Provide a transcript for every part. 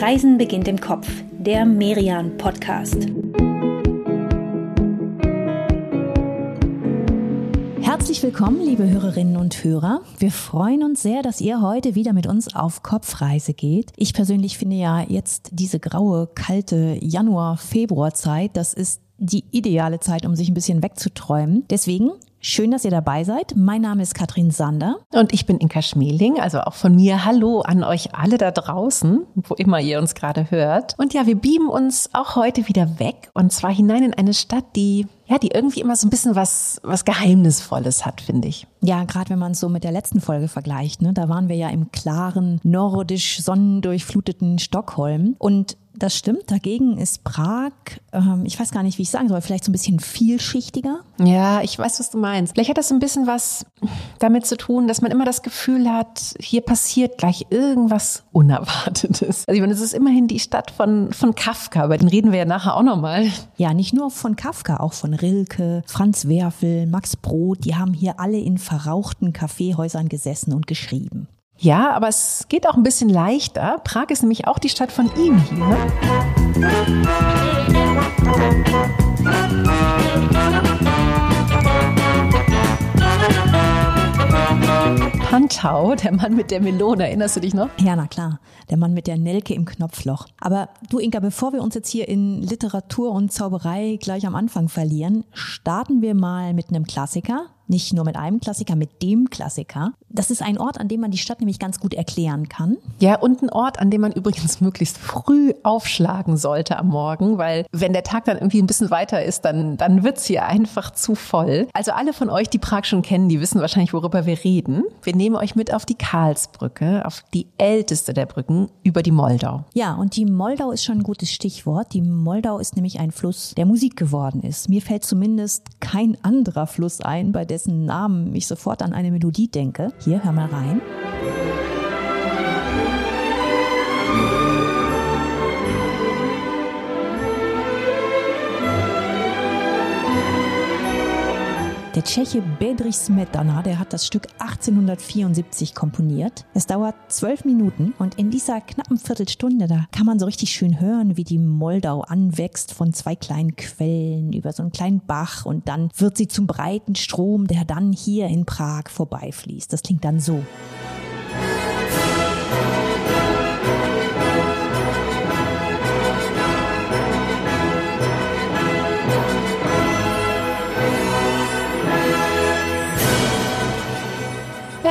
Reisen beginnt im Kopf, der Merian Podcast. Herzlich willkommen, liebe Hörerinnen und Hörer. Wir freuen uns sehr, dass ihr heute wieder mit uns auf Kopfreise geht. Ich persönlich finde ja jetzt diese graue, kalte Januar-Februar-Zeit, das ist die ideale Zeit, um sich ein bisschen wegzuträumen. Deswegen Schön, dass ihr dabei seid. Mein Name ist Katrin Sander. Und ich bin Inka Schmeling, also auch von mir Hallo an euch alle da draußen, wo immer ihr uns gerade hört. Und ja, wir beamen uns auch heute wieder weg und zwar hinein in eine Stadt, die ja, die irgendwie immer so ein bisschen was, was Geheimnisvolles hat, finde ich. Ja, gerade wenn man es so mit der letzten Folge vergleicht, ne, da waren wir ja im klaren, nordisch sonnendurchfluteten Stockholm und das stimmt. Dagegen ist Prag, ähm, ich weiß gar nicht, wie ich sagen soll, vielleicht so ein bisschen vielschichtiger. Ja, ich weiß, was du meinst. Vielleicht hat das ein bisschen was damit zu tun, dass man immer das Gefühl hat, hier passiert gleich irgendwas Unerwartetes. Also ich meine, es ist immerhin die Stadt von, von Kafka, über den reden wir ja nachher auch nochmal. Ja, nicht nur von Kafka, auch von Rilke, Franz Werfel, Max Brod. Die haben hier alle in verrauchten Kaffeehäusern gesessen und geschrieben. Ja, aber es geht auch ein bisschen leichter. Prag ist nämlich auch die Stadt von ihm hier. Pantau, der Mann mit der Melone, erinnerst du dich noch? Ja, na klar, der Mann mit der Nelke im Knopfloch. Aber du Inka, bevor wir uns jetzt hier in Literatur und Zauberei gleich am Anfang verlieren, starten wir mal mit einem Klassiker, nicht nur mit einem Klassiker, mit dem Klassiker. Das ist ein Ort, an dem man die Stadt nämlich ganz gut erklären kann. Ja, und ein Ort, an dem man übrigens möglichst früh aufschlagen sollte am Morgen, weil wenn der Tag dann irgendwie ein bisschen weiter ist, dann, dann wird's hier einfach zu voll. Also alle von euch, die Prag schon kennen, die wissen wahrscheinlich, worüber wir reden. Wir nehmen euch mit auf die Karlsbrücke, auf die älteste der Brücken über die Moldau. Ja, und die Moldau ist schon ein gutes Stichwort. Die Moldau ist nämlich ein Fluss, der Musik geworden ist. Mir fällt zumindest kein anderer Fluss ein, bei dessen Namen ich sofort an eine Melodie denke. Hier, hör mal rein. Der Tscheche Bedrich Smetana, der hat das Stück 1874 komponiert. Es dauert zwölf Minuten und in dieser knappen Viertelstunde, da kann man so richtig schön hören, wie die Moldau anwächst von zwei kleinen Quellen über so einen kleinen Bach und dann wird sie zum breiten Strom, der dann hier in Prag vorbeifließt. Das klingt dann so.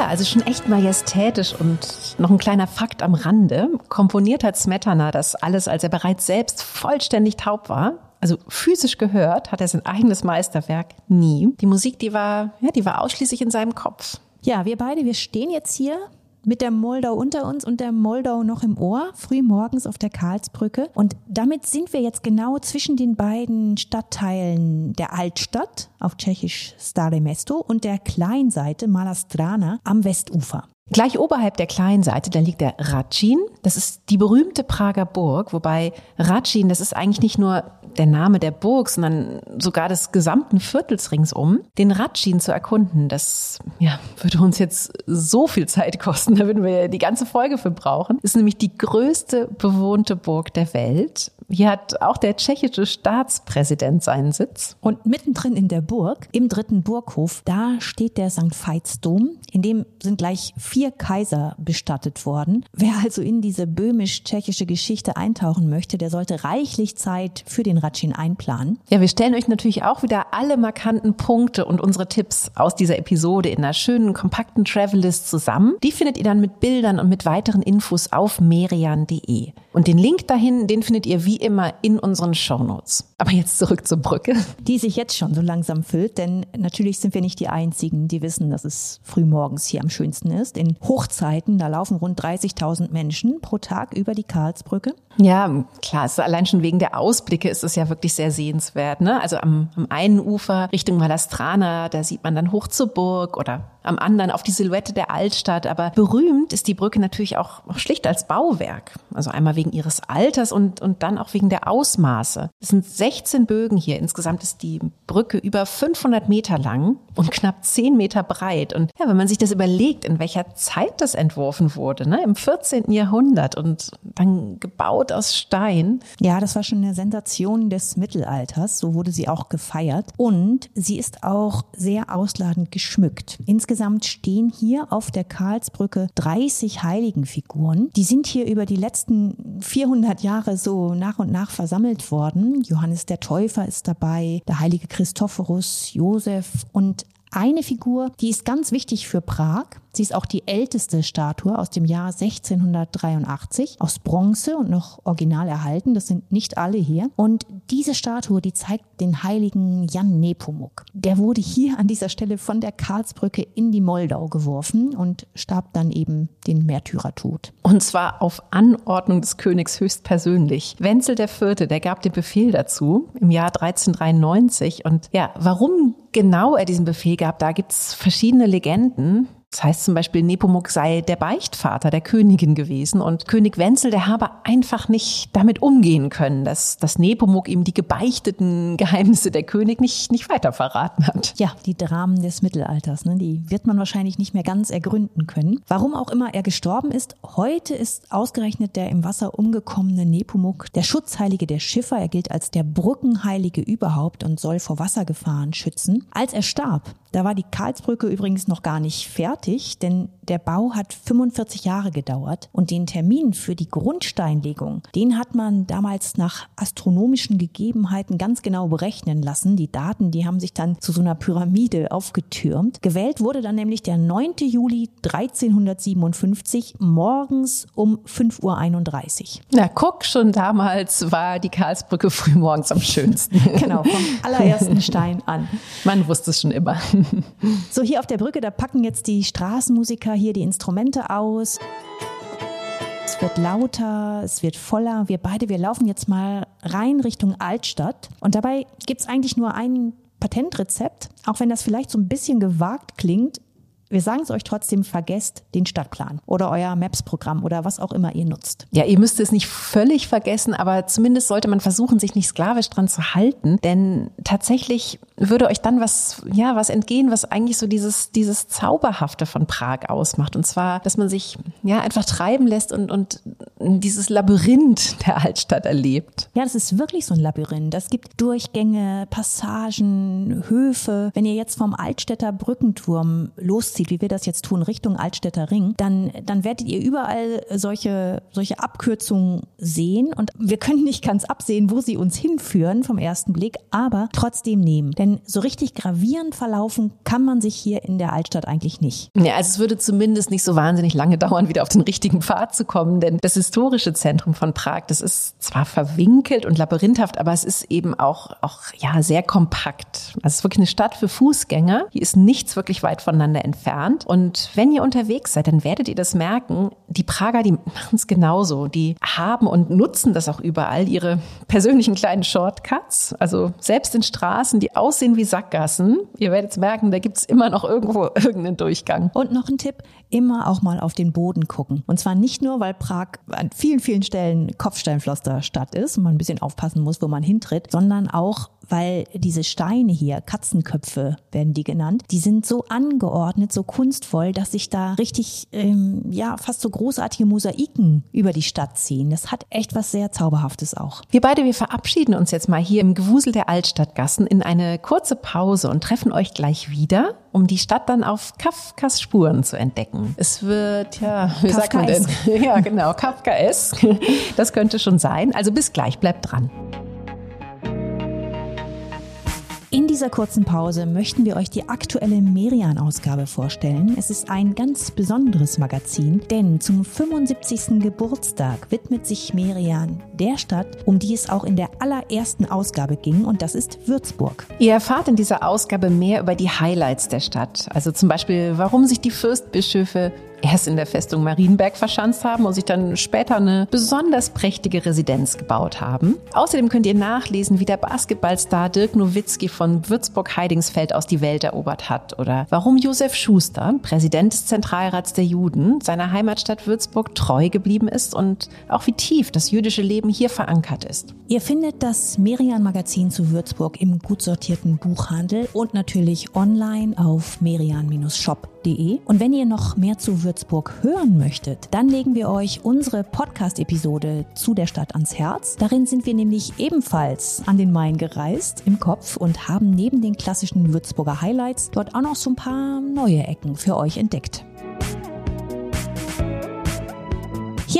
Also schon echt majestätisch und noch ein kleiner Fakt am Rande. Komponiert hat Smetana das alles, als er bereits selbst vollständig taub war. Also physisch gehört hat er sein eigenes Meisterwerk nie. Die Musik, die war, ja, die war ausschließlich in seinem Kopf. Ja, wir beide, wir stehen jetzt hier mit der Moldau unter uns und der Moldau noch im Ohr, früh morgens auf der Karlsbrücke. Und damit sind wir jetzt genau zwischen den beiden Stadtteilen der Altstadt, auf Tschechisch Stare Mesto, und der Kleinseite Malastrana am Westufer. Gleich oberhalb der kleinen Seite, da liegt der Ratschin. Das ist die berühmte Prager Burg, wobei Ratschin, das ist eigentlich nicht nur der Name der Burg, sondern sogar des gesamten Viertels ringsum. Den Ratschin zu erkunden, das ja, würde uns jetzt so viel Zeit kosten, da würden wir die ganze Folge für brauchen. Ist nämlich die größte bewohnte Burg der Welt. Hier hat auch der tschechische Staatspräsident seinen Sitz. Und mittendrin in der Burg, im dritten Burghof, da steht der St. Veitsdom. In dem sind gleich vier Kaiser bestattet worden. Wer also in diese böhmisch-tschechische Geschichte eintauchen möchte, der sollte reichlich Zeit für den Ratschin einplanen. Ja, wir stellen euch natürlich auch wieder alle markanten Punkte und unsere Tipps aus dieser Episode in einer schönen, kompakten Travellist zusammen. Die findet ihr dann mit Bildern und mit weiteren Infos auf merian.de. Und den Link dahin, den findet ihr wie immer in unseren Shownotes. Aber jetzt zurück zur Brücke. Die sich jetzt schon so langsam füllt, denn natürlich sind wir nicht die Einzigen, die wissen, dass es frühmorgens hier am schönsten ist. In Hochzeiten, da laufen rund 30.000 Menschen pro Tag über die Karlsbrücke. Ja, klar, ist allein schon wegen der Ausblicke ist es ja wirklich sehr sehenswert. Ne? Also am, am einen Ufer Richtung Malastrana, da sieht man dann hoch zur Burg oder am anderen auf die Silhouette der Altstadt. Aber berühmt ist die Brücke natürlich auch, schlicht als Bauwerk. Also einmal wegen ihres Alters und, und dann auch wegen der Ausmaße. Es sind 16 Bögen hier. Insgesamt ist die Brücke über 500 Meter lang und knapp 10 Meter breit. Und ja, wenn man sich das überlegt, in welcher Zeit das entworfen wurde, ne, im 14. Jahrhundert und dann gebaut aus Stein. Ja, das war schon eine Sensation des Mittelalters. So wurde sie auch gefeiert. Und sie ist auch sehr ausladend geschmückt. Insgesamt stehen hier auf der Karlsbrücke 30 Heiligenfiguren. Die sind hier über die letzten 400 Jahre so nach und nach versammelt worden. Johannes der Täufer ist dabei, der heilige Christophorus, Josef und eine Figur, die ist ganz wichtig für Prag. Sie ist auch die älteste Statue aus dem Jahr 1683 aus Bronze und noch original erhalten. Das sind nicht alle hier. Und diese Statue, die zeigt den heiligen Jan Nepomuk. Der wurde hier an dieser Stelle von der Karlsbrücke in die Moldau geworfen und starb dann eben den Märtyrertod. Und zwar auf Anordnung des Königs höchstpersönlich. Wenzel IV., der gab den Befehl dazu im Jahr 1393. Und ja, warum genau er diesen Befehl gab, da gibt's verschiedene Legenden. Das heißt zum Beispiel, Nepomuk sei der Beichtvater der Königin gewesen und König Wenzel, der habe einfach nicht damit umgehen können, dass, dass Nepomuk ihm die gebeichteten Geheimnisse der König nicht, nicht weiter verraten hat. Ja, die Dramen des Mittelalters, ne, die wird man wahrscheinlich nicht mehr ganz ergründen können. Warum auch immer er gestorben ist, heute ist ausgerechnet der im Wasser umgekommene Nepomuk der Schutzheilige der Schiffer. Er gilt als der Brückenheilige überhaupt und soll vor Wassergefahren schützen. Als er starb, da war die Karlsbrücke übrigens noch gar nicht fertig, denn der Bau hat 45 Jahre gedauert und den Termin für die Grundsteinlegung, den hat man damals nach astronomischen Gegebenheiten ganz genau berechnen lassen. Die Daten, die haben sich dann zu so einer Pyramide aufgetürmt. Gewählt wurde dann nämlich der 9. Juli 1357 morgens um 5.31 Uhr. Na, guck, schon damals war die Karlsbrücke frühmorgens am schönsten. genau, vom allerersten Stein an. Man wusste es schon immer. So, hier auf der Brücke, da packen jetzt die Straßenmusiker hier die Instrumente aus. Es wird lauter, es wird voller. Wir beide, wir laufen jetzt mal rein Richtung Altstadt. Und dabei gibt es eigentlich nur ein Patentrezept, auch wenn das vielleicht so ein bisschen gewagt klingt. Wir sagen es euch trotzdem, vergesst den Stadtplan oder euer Maps-Programm oder was auch immer ihr nutzt. Ja, ihr müsst es nicht völlig vergessen, aber zumindest sollte man versuchen, sich nicht sklavisch dran zu halten, denn tatsächlich würde euch dann was, ja, was entgehen, was eigentlich so dieses, dieses Zauberhafte von Prag ausmacht. Und zwar, dass man sich, ja, einfach treiben lässt und, und dieses Labyrinth der Altstadt erlebt. Ja, das ist wirklich so ein Labyrinth. Es gibt Durchgänge, Passagen, Höfe. Wenn ihr jetzt vom Altstädter Brückenturm loszieht, wie wir das jetzt tun, Richtung Altstädter Ring, dann, dann werdet ihr überall solche, solche Abkürzungen sehen. Und wir können nicht ganz absehen, wo sie uns hinführen vom ersten Blick, aber trotzdem nehmen. Denn denn so richtig gravierend verlaufen kann man sich hier in der Altstadt eigentlich nicht. Ja, also es würde zumindest nicht so wahnsinnig lange dauern, wieder auf den richtigen Pfad zu kommen, denn das historische Zentrum von Prag, das ist zwar verwinkelt und labyrinthhaft, aber es ist eben auch, auch ja, sehr kompakt. Also es ist wirklich eine Stadt für Fußgänger. Hier ist nichts wirklich weit voneinander entfernt. Und wenn ihr unterwegs seid, dann werdet ihr das merken. Die Prager, die machen es genauso. Die haben und nutzen das auch überall, ihre persönlichen kleinen Shortcuts. Also selbst in Straßen, die aus aussehen wie Sackgassen. Ihr werdet merken, da gibt's immer noch irgendwo irgendeinen Durchgang. Und noch ein Tipp, immer auch mal auf den Boden gucken. Und zwar nicht nur, weil Prag an vielen, vielen Stellen Kopfsteinpflasterstadt ist und man ein bisschen aufpassen muss, wo man hintritt, sondern auch, weil diese Steine hier, Katzenköpfe werden die genannt, die sind so angeordnet, so kunstvoll, dass sich da richtig, ähm, ja, fast so großartige Mosaiken über die Stadt ziehen. Das hat echt was sehr Zauberhaftes auch. Wir beide, wir verabschieden uns jetzt mal hier im Gewusel der Altstadtgassen in eine kurze Pause und treffen euch gleich wieder, um die Stadt dann auf Kafkas Spuren zu entdecken. Es wird, ja, wie sagt man denn? Ja, genau, Kafkaesk. Das könnte schon sein. Also bis gleich, bleibt dran. In dieser kurzen Pause möchten wir euch die aktuelle Merian-Ausgabe vorstellen. Es ist ein ganz besonderes Magazin, denn zum 75. Geburtstag widmet sich Merian der Stadt, um die es auch in der allerersten Ausgabe ging, und das ist Würzburg. Ihr erfahrt in dieser Ausgabe mehr über die Highlights der Stadt, also zum Beispiel, warum sich die Fürstbischöfe erst in der Festung Marienberg verschanzt haben und sich dann später eine besonders prächtige Residenz gebaut haben. Außerdem könnt ihr nachlesen, wie der Basketballstar Dirk Nowitzki von Würzburg-Heidingsfeld aus die Welt erobert hat oder warum Josef Schuster, Präsident des Zentralrats der Juden, seiner Heimatstadt Würzburg treu geblieben ist und auch wie tief das jüdische Leben hier verankert ist. Ihr findet das Merian-Magazin zu Würzburg im gut sortierten Buchhandel und natürlich online auf merian-shop.de. Und wenn ihr noch mehr zu Würzburg hören möchtet, dann legen wir euch unsere Podcast-Episode zu der Stadt ans Herz. Darin sind wir nämlich ebenfalls an den Main gereist im Kopf und haben neben den klassischen Würzburger Highlights dort auch noch so ein paar neue Ecken für euch entdeckt.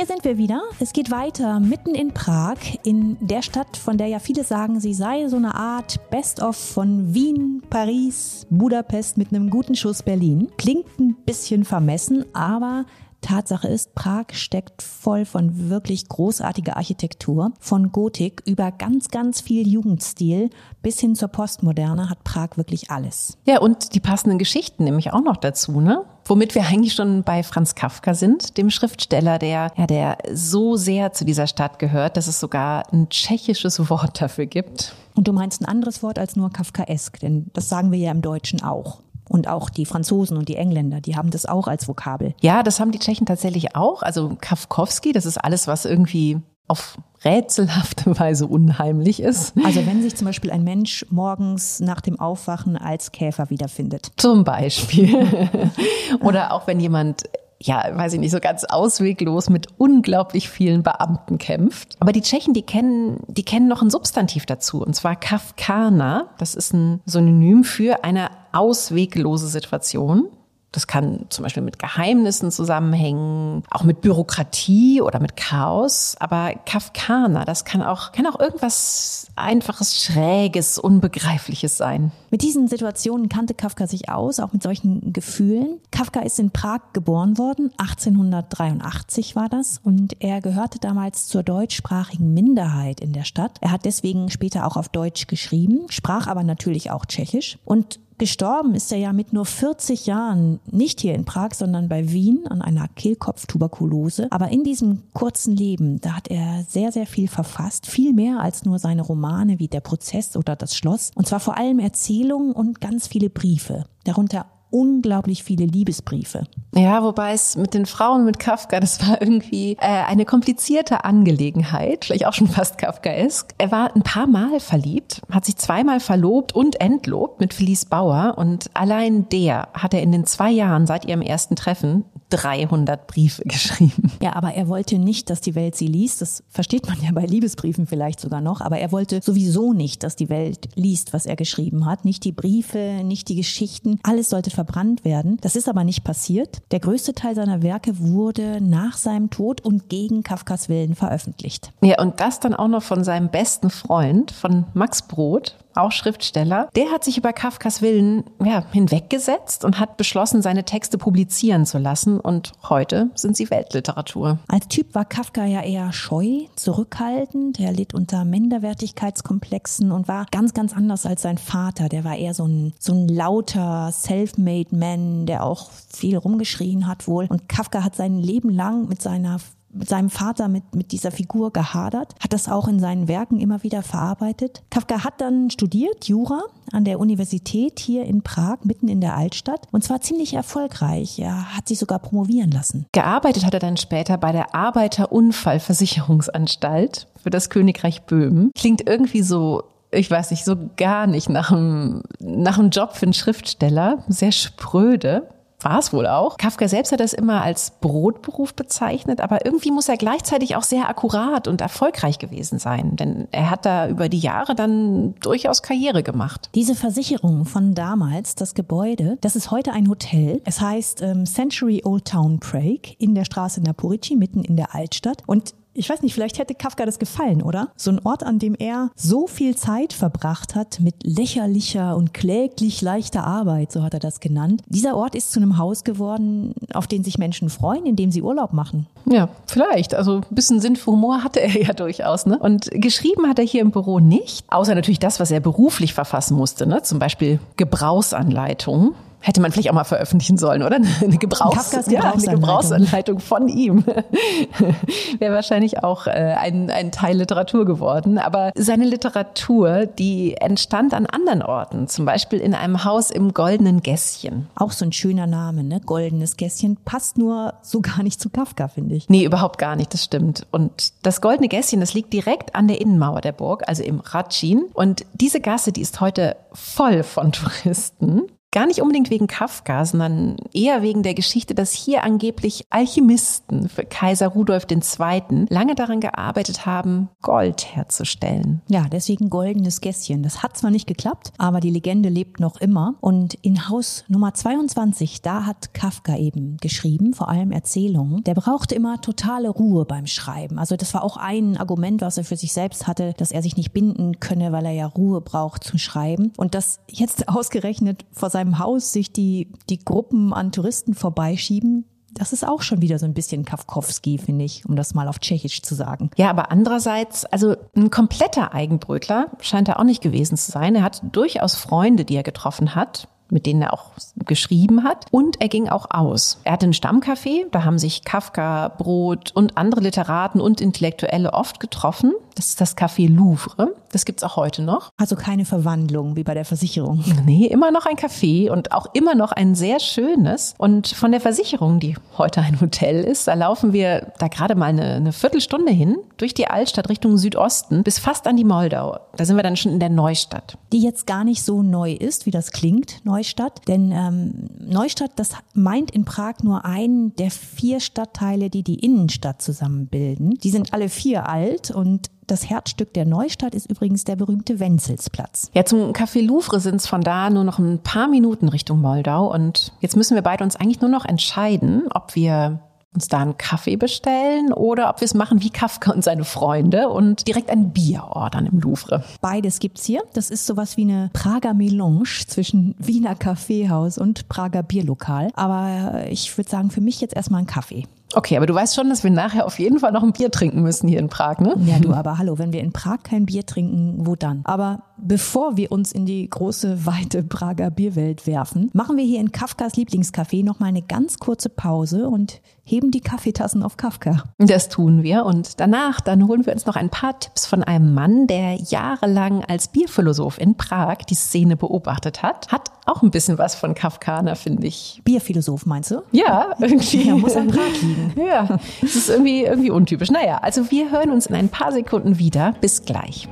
Hier sind wir wieder. Es geht weiter mitten in Prag, in der Stadt, von der ja viele sagen, sie sei so eine Art Best-of von Wien, Paris, Budapest mit einem guten Schuss Berlin. Klingt ein bisschen vermessen, aber Tatsache ist, Prag steckt voll von wirklich großartiger Architektur. Von Gotik über ganz, ganz viel Jugendstil bis hin zur Postmoderne hat Prag wirklich alles. Ja, und die passenden Geschichten nämlich auch noch dazu, ne? Womit wir eigentlich schon bei Franz Kafka sind, dem Schriftsteller, der, ja, der so sehr zu dieser Stadt gehört, dass es sogar ein tschechisches Wort dafür gibt. Und du meinst ein anderes Wort als nur Kafkaesk, denn das sagen wir ja im Deutschen auch. Und auch die Franzosen und die Engländer, die haben das auch als Vokabel. Ja, das haben die Tschechen tatsächlich auch. Also Kafkowski, das ist alles, was irgendwie auf rätselhafte Weise unheimlich ist. Also wenn sich zum Beispiel ein Mensch morgens nach dem Aufwachen als Käfer wiederfindet. Zum Beispiel. Oder auch wenn jemand ja, weiß ich nicht, so ganz ausweglos mit unglaublich vielen Beamten kämpft. Aber die Tschechen, die kennen, die kennen noch ein Substantiv dazu, und zwar Kafkana. Das ist ein Synonym für eine ausweglose Situation. Das kann zum Beispiel mit Geheimnissen zusammenhängen, auch mit Bürokratie oder mit Chaos. Aber Kafkaner, das kann auch, kann auch irgendwas Einfaches, Schräges, Unbegreifliches sein. Mit diesen Situationen kannte Kafka sich aus, auch mit solchen Gefühlen. Kafka ist in Prag geboren worden, 1883 war das, und er gehörte damals zur deutschsprachigen Minderheit in der Stadt. Er hat deswegen später auch auf Deutsch geschrieben, sprach aber natürlich auch Tschechisch und Gestorben ist er ja mit nur 40 Jahren, nicht hier in Prag, sondern bei Wien an einer Kehlkopftuberkulose. Aber in diesem kurzen Leben, da hat er sehr, sehr viel verfasst, viel mehr als nur seine Romane wie Der Prozess oder Das Schloss. Und zwar vor allem Erzählungen und ganz viele Briefe. Darunter unglaublich viele Liebesbriefe. Ja, wobei es mit den Frauen mit Kafka, das war irgendwie äh, eine komplizierte Angelegenheit, vielleicht auch schon fast Kafkaesk. Er war ein paar Mal verliebt, hat sich zweimal verlobt und entlobt mit Felice Bauer und allein der hat er in den zwei Jahren seit ihrem ersten Treffen 300 Briefe geschrieben. Ja, aber er wollte nicht, dass die Welt sie liest. Das versteht man ja bei Liebesbriefen vielleicht sogar noch. Aber er wollte sowieso nicht, dass die Welt liest, was er geschrieben hat. Nicht die Briefe, nicht die Geschichten. Alles sollte verbrannt werden. Das ist aber nicht passiert. Der größte Teil seiner Werke wurde nach seinem Tod und gegen Kafkas Willen veröffentlicht. Ja, und das dann auch noch von seinem besten Freund, von Max Brod, auch Schriftsteller, der hat sich über Kafkas Willen ja, hinweggesetzt und hat beschlossen, seine Texte publizieren zu lassen. Und heute sind sie Weltliteratur. Als Typ war Kafka ja eher scheu, zurückhaltend. Er litt unter Minderwertigkeitskomplexen und war ganz, ganz anders als sein Vater. Der war eher so ein, so ein lauter, self-made Man, der auch viel rumgeschrien hat wohl. Und Kafka hat sein Leben lang mit seiner mit seinem Vater mit, mit dieser Figur gehadert, hat das auch in seinen Werken immer wieder verarbeitet. Kafka hat dann studiert, Jura, an der Universität hier in Prag, mitten in der Altstadt, und zwar ziemlich erfolgreich. Er hat sich sogar promovieren lassen. Gearbeitet hat er dann später bei der Arbeiterunfallversicherungsanstalt für das Königreich Böhmen. Klingt irgendwie so ich weiß nicht, so gar nicht nach einem, nach einem Job für einen Schriftsteller. Sehr spröde war es wohl auch. Kafka selbst hat das immer als Brotberuf bezeichnet, aber irgendwie muss er gleichzeitig auch sehr akkurat und erfolgreich gewesen sein, denn er hat da über die Jahre dann durchaus Karriere gemacht. Diese Versicherung von damals, das Gebäude, das ist heute ein Hotel. Es heißt ähm, Century Old Town Prague in der Straße Naporici, mitten in der Altstadt. Und ich weiß nicht, vielleicht hätte Kafka das gefallen, oder? So ein Ort, an dem er so viel Zeit verbracht hat mit lächerlicher und kläglich leichter Arbeit, so hat er das genannt. Dieser Ort ist zu einem Haus geworden, auf den sich Menschen freuen, in dem sie Urlaub machen. Ja, vielleicht. Also ein bisschen Sinn für Humor hatte er ja durchaus. Ne? Und geschrieben hat er hier im Büro nicht, außer natürlich das, was er beruflich verfassen musste, ne? zum Beispiel Gebrauchsanleitungen. Hätte man vielleicht auch mal veröffentlichen sollen, oder? Eine, Gebrauchs Kafkas ja, eine Gebrauchsanleitung. Gebrauchsanleitung von ihm. Wäre wahrscheinlich auch äh, ein, ein Teil Literatur geworden. Aber seine Literatur, die entstand an anderen Orten, zum Beispiel in einem Haus im Goldenen Gässchen. Auch so ein schöner Name, ne? Goldenes Gässchen. Passt nur so gar nicht zu Kafka, finde ich. Nee, überhaupt gar nicht, das stimmt. Und das Goldene Gässchen, das liegt direkt an der Innenmauer der Burg, also im Ratschin. Und diese Gasse, die ist heute voll von Touristen. Gar nicht unbedingt wegen Kafka, sondern eher wegen der Geschichte, dass hier angeblich Alchemisten für Kaiser Rudolf II. lange daran gearbeitet haben, Gold herzustellen. Ja, deswegen goldenes Gässchen. Das hat zwar nicht geklappt, aber die Legende lebt noch immer. Und in Haus Nummer 22, da hat Kafka eben geschrieben, vor allem Erzählungen. Der brauchte immer totale Ruhe beim Schreiben. Also das war auch ein Argument, was er für sich selbst hatte, dass er sich nicht binden könne, weil er ja Ruhe braucht zum Schreiben. Und das jetzt ausgerechnet vor seinem Haus sich die, die Gruppen an Touristen vorbeischieben, das ist auch schon wieder so ein bisschen Kafkowski, finde ich, um das mal auf Tschechisch zu sagen. Ja, aber andererseits, also ein kompletter Eigenbrötler scheint er auch nicht gewesen zu sein. Er hat durchaus Freunde, die er getroffen hat mit denen er auch geschrieben hat. Und er ging auch aus. Er hatte ein Stammcafé, da haben sich Kafka, Brot und andere Literaten und Intellektuelle oft getroffen. Das ist das Café Louvre. Das gibt's auch heute noch. Also keine Verwandlung wie bei der Versicherung. Nee, immer noch ein Café und auch immer noch ein sehr schönes. Und von der Versicherung, die heute ein Hotel ist, da laufen wir da gerade mal eine, eine Viertelstunde hin durch die Altstadt Richtung Südosten bis fast an die Moldau. Da sind wir dann schon in der Neustadt. Die jetzt gar nicht so neu ist, wie das klingt, Neustadt. Denn ähm, Neustadt, das meint in Prag nur einen der vier Stadtteile, die die Innenstadt zusammenbilden. Die sind alle vier alt und das Herzstück der Neustadt ist übrigens der berühmte Wenzelsplatz. Ja, zum Café Louvre sind es von da nur noch ein paar Minuten Richtung Moldau. Und jetzt müssen wir beide uns eigentlich nur noch entscheiden, ob wir uns da einen Kaffee bestellen oder ob wir es machen wie Kafka und seine Freunde und direkt ein Bier ordern im Louvre. Beides gibt's hier. Das ist sowas wie eine Prager Melange zwischen Wiener Kaffeehaus und Prager Bierlokal. Aber ich würde sagen, für mich jetzt erstmal ein Kaffee. Okay, aber du weißt schon, dass wir nachher auf jeden Fall noch ein Bier trinken müssen hier in Prag, ne? Ja, du, aber hallo, wenn wir in Prag kein Bier trinken, wo dann? Aber bevor wir uns in die große, weite Prager Bierwelt werfen, machen wir hier in Kafkas Lieblingscafé nochmal eine ganz kurze Pause und heben die Kaffeetassen auf Kafka. Das tun wir und danach, dann holen wir uns noch ein paar Tipps von einem Mann, der jahrelang als Bierphilosoph in Prag die Szene beobachtet hat. Hat auch ein bisschen was von Kafkaner, finde ich. Bierphilosoph, meinst du? Ja, irgendwie. Ja, muss an Prag liegen. Ja, es ist irgendwie, irgendwie untypisch. Naja, also wir hören uns in ein paar Sekunden wieder. Bis gleich.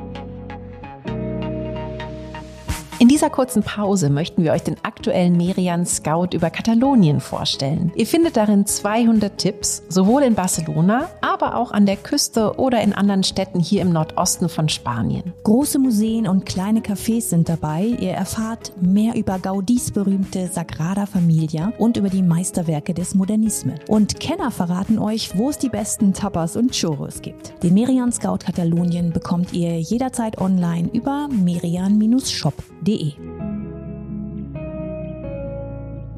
In dieser kurzen Pause möchten wir euch den aktuellen Merian Scout über Katalonien vorstellen. Ihr findet darin 200 Tipps, sowohl in Barcelona, aber auch an der Küste oder in anderen Städten hier im Nordosten von Spanien. Große Museen und kleine Cafés sind dabei. Ihr erfahrt mehr über Gaudis berühmte Sagrada Familia und über die Meisterwerke des Modernisme. Und Kenner verraten euch, wo es die besten Tapas und Churros gibt. Den Merian Scout Katalonien bekommt ihr jederzeit online über merian-shop.de.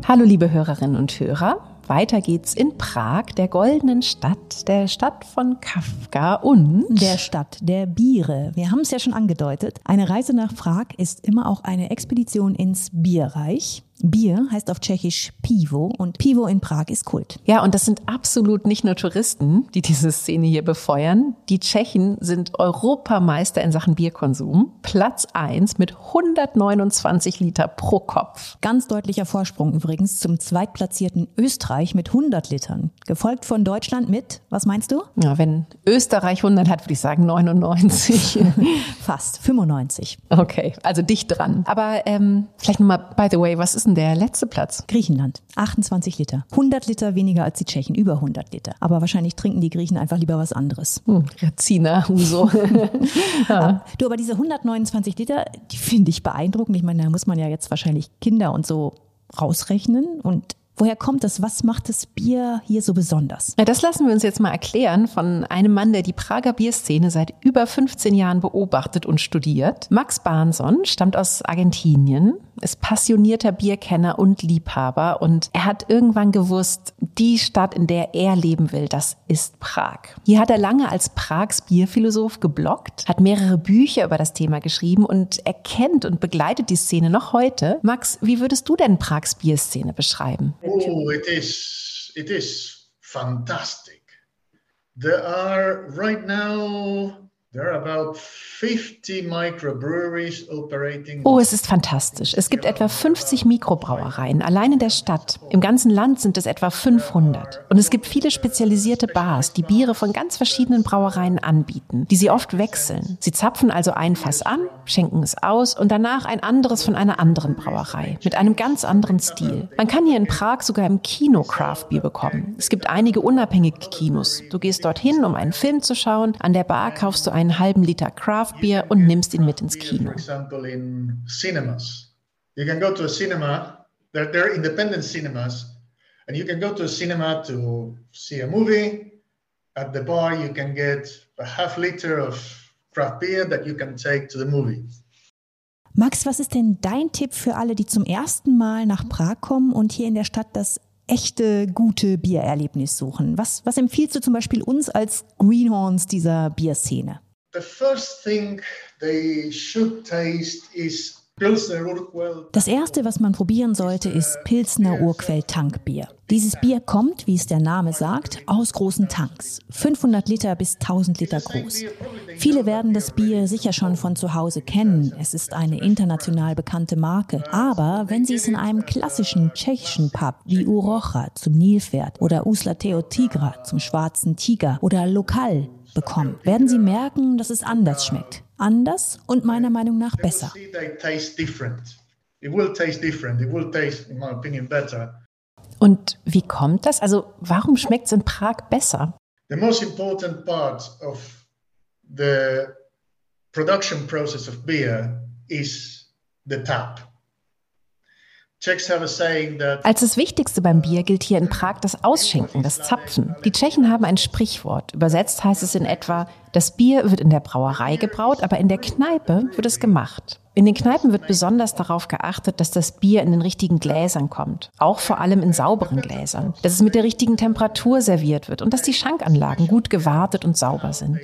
Hallo liebe Hörerinnen und Hörer. Weiter geht's in Prag, der goldenen Stadt, der Stadt von Kafka und der Stadt der Biere. Wir haben es ja schon angedeutet. Eine Reise nach Prag ist immer auch eine Expedition ins Bierreich. Bier heißt auf Tschechisch Pivo und Pivo in Prag ist Kult. Ja, und das sind absolut nicht nur Touristen, die diese Szene hier befeuern. Die Tschechen sind Europameister in Sachen Bierkonsum. Platz eins mit 129 Liter pro Kopf. Ganz deutlicher Vorsprung übrigens zum zweitplatzierten Österreich mit 100 Litern. Gefolgt von Deutschland mit, was meinst du? Ja, wenn Österreich 100 hat, würde ich sagen 99. Fast, 95. Okay, also dicht dran. Aber ähm, vielleicht nochmal, by the way, was ist denn der letzte Platz? Griechenland, 28 Liter. 100 Liter weniger als die Tschechen, über 100 Liter. Aber wahrscheinlich trinken die Griechen einfach lieber was anderes. Hm, Razina, Huso. ja. Du, aber diese 129 Liter, die finde ich beeindruckend. Ich meine, da muss man ja jetzt wahrscheinlich Kinder und so rausrechnen und Woher kommt das? Was macht das Bier hier so besonders? Ja, das lassen wir uns jetzt mal erklären von einem Mann, der die Prager Bierszene seit über 15 Jahren beobachtet und studiert. Max Barnson stammt aus Argentinien. Ist passionierter Bierkenner und Liebhaber und er hat irgendwann gewusst, die Stadt, in der er leben will, das ist Prag. Hier hat er lange als Prags Bierphilosoph geblockt, hat mehrere Bücher über das Thema geschrieben und er kennt und begleitet die Szene noch heute. Max, wie würdest du denn Prags Bierszene beschreiben? Oh, it is, it is fantastic. There are right now Oh, es ist fantastisch. Es gibt etwa 50 Mikrobrauereien, allein in der Stadt. Im ganzen Land sind es etwa 500. Und es gibt viele spezialisierte Bars, die Biere von ganz verschiedenen Brauereien anbieten, die sie oft wechseln. Sie zapfen also ein Fass an, schenken es aus und danach ein anderes von einer anderen Brauerei, mit einem ganz anderen Stil. Man kann hier in Prag sogar im Kino Craft Bier bekommen. Es gibt einige unabhängige Kinos. Du gehst dorthin, um einen Film zu schauen. An der Bar kaufst du ein einen halben Liter Craft Beer und nimmst ihn mit ins Kino. You can go to a cinema, there, there are independent cinemas, and you can go to a cinema to see a movie. At the bar, you can get a half liter of craft beer that you can take to the movie. Max, was ist denn dein Tipp für alle, die zum ersten Mal nach Prag kommen und hier in der Stadt das echte, gute Biererlebnis suchen? Was, was empfiehlst du zum Beispiel uns als Greenhorns dieser Bierszene? Das erste, was man probieren sollte, ist Pilsner Urquell Tankbier. Dieses Bier kommt, wie es der Name sagt, aus großen Tanks. 500 Liter bis 1000 Liter groß. Viele werden das Bier sicher schon von zu Hause kennen. Es ist eine international bekannte Marke. Aber wenn Sie es in einem klassischen tschechischen Pub wie Urocha zum Nilpferd oder Uslateo Tigra zum schwarzen Tiger oder Lokal bekommen, werden Sie merken, dass es anders schmeckt. Anders und meiner Meinung nach besser. Und wie kommt das? Also warum schmeckt es in Prag besser? The most important part of the production process of beer is the tap. Als das Wichtigste beim Bier gilt hier in Prag das Ausschenken, das Zapfen. Die Tschechen haben ein Sprichwort. Übersetzt heißt es in etwa, das Bier wird in der Brauerei gebraut, aber in der Kneipe wird es gemacht. In den Kneipen wird besonders darauf geachtet, dass das Bier in den richtigen Gläsern kommt. Auch vor allem in sauberen Gläsern. Dass es mit der richtigen Temperatur serviert wird und dass die Schankanlagen gut gewartet und sauber sind.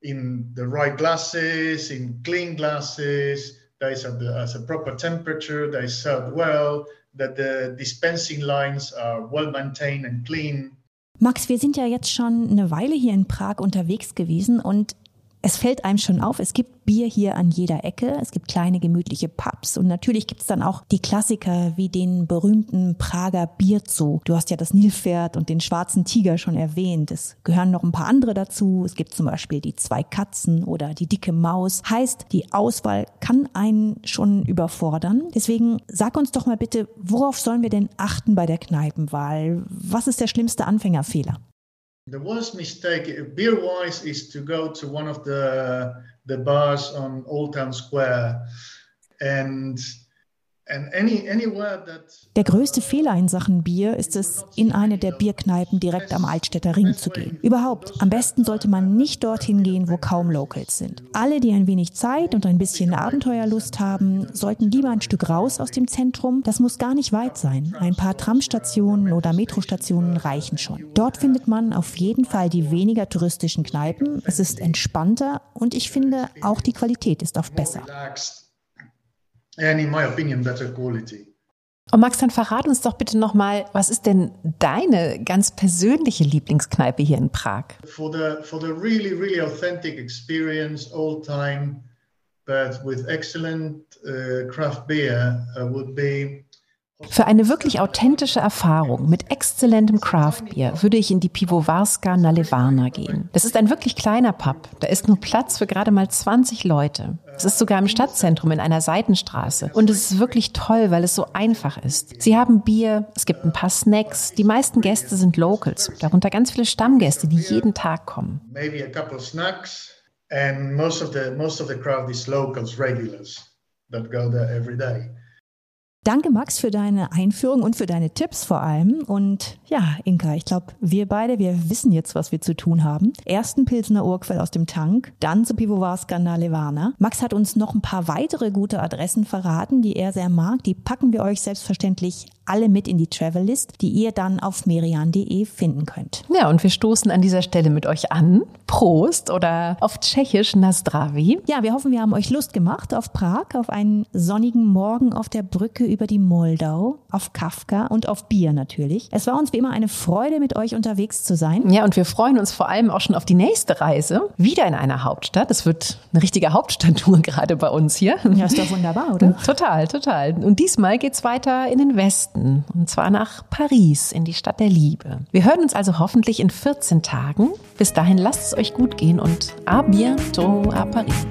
In the right glasses, in clean glasses, that is at, the, at a proper temperature, that is served well, that the dispensing lines are well maintained and clean. Max, wir sind ja jetzt schon eine Weile hier in Prag unterwegs gewesen und es fällt einem schon auf, es gibt Bier hier an jeder Ecke, es gibt kleine gemütliche Pubs und natürlich gibt es dann auch die Klassiker wie den berühmten Prager Bierzoo. Du hast ja das Nilpferd und den schwarzen Tiger schon erwähnt. Es gehören noch ein paar andere dazu. Es gibt zum Beispiel die zwei Katzen oder die dicke Maus. Heißt, die Auswahl kann einen schon überfordern. Deswegen sag uns doch mal bitte, worauf sollen wir denn achten bei der Kneipenwahl? Was ist der schlimmste Anfängerfehler? The worst mistake, beer wise, is to go to one of the the bars on Old Town Square and Der größte Fehler in Sachen Bier ist es, in eine der Bierkneipen direkt am Altstädter Ring zu gehen. Überhaupt, am besten sollte man nicht dorthin gehen, wo kaum Locals sind. Alle, die ein wenig Zeit und ein bisschen Abenteuerlust haben, sollten lieber ein Stück raus aus dem Zentrum. Das muss gar nicht weit sein. Ein paar Tramstationen oder Metrostationen reichen schon. Dort findet man auf jeden Fall die weniger touristischen Kneipen. Es ist entspannter und ich finde, auch die Qualität ist oft besser and in my opinion better quality. Und Max, dann verrat uns doch bitte nochmal, was ist denn deine ganz persönliche Lieblingskneipe hier in Prag? For the, for the really, really authentic experience, all time, but with excellent uh, craft beer, uh, would be für eine wirklich authentische Erfahrung mit exzellentem Craftbier würde ich in die Pivovarska Nalevarna gehen. Das ist ein wirklich kleiner Pub. Da ist nur Platz für gerade mal 20 Leute. Es ist sogar im Stadtzentrum in einer Seitenstraße. Und es ist wirklich toll, weil es so einfach ist. Sie haben Bier, es gibt ein paar Snacks. Die meisten Gäste sind Locals, darunter ganz viele Stammgäste, die jeden Tag kommen. Maybe a couple snacks and most of the most of the crowd is locals, regulars that go there every day. Danke, Max, für deine Einführung und für deine Tipps vor allem. Und ja, Inka, ich glaube, wir beide, wir wissen jetzt, was wir zu tun haben. Ersten Pilsner Urquell aus dem Tank, dann zu Pivovarska na Levana. Max hat uns noch ein paar weitere gute Adressen verraten, die er sehr mag. Die packen wir euch selbstverständlich alle mit in die Travel List, die ihr dann auf merian.de finden könnt. Ja, und wir stoßen an dieser Stelle mit euch an. Prost oder auf Tschechisch Nazdravi. Ja, wir hoffen, wir haben euch Lust gemacht auf Prag, auf einen sonnigen Morgen auf der Brücke über die Moldau, auf Kafka und auf Bier natürlich. Es war uns wie immer eine Freude, mit euch unterwegs zu sein. Ja, und wir freuen uns vor allem auch schon auf die nächste Reise. Wieder in einer Hauptstadt. Es wird eine richtige Hauptstadttour gerade bei uns hier. Ja, ist doch wunderbar, oder? Total, total. Und diesmal geht's weiter in den Westen. Und zwar nach Paris, in die Stadt der Liebe. Wir hören uns also hoffentlich in 14 Tagen. Bis dahin lasst es euch gut gehen und à bientôt à Paris.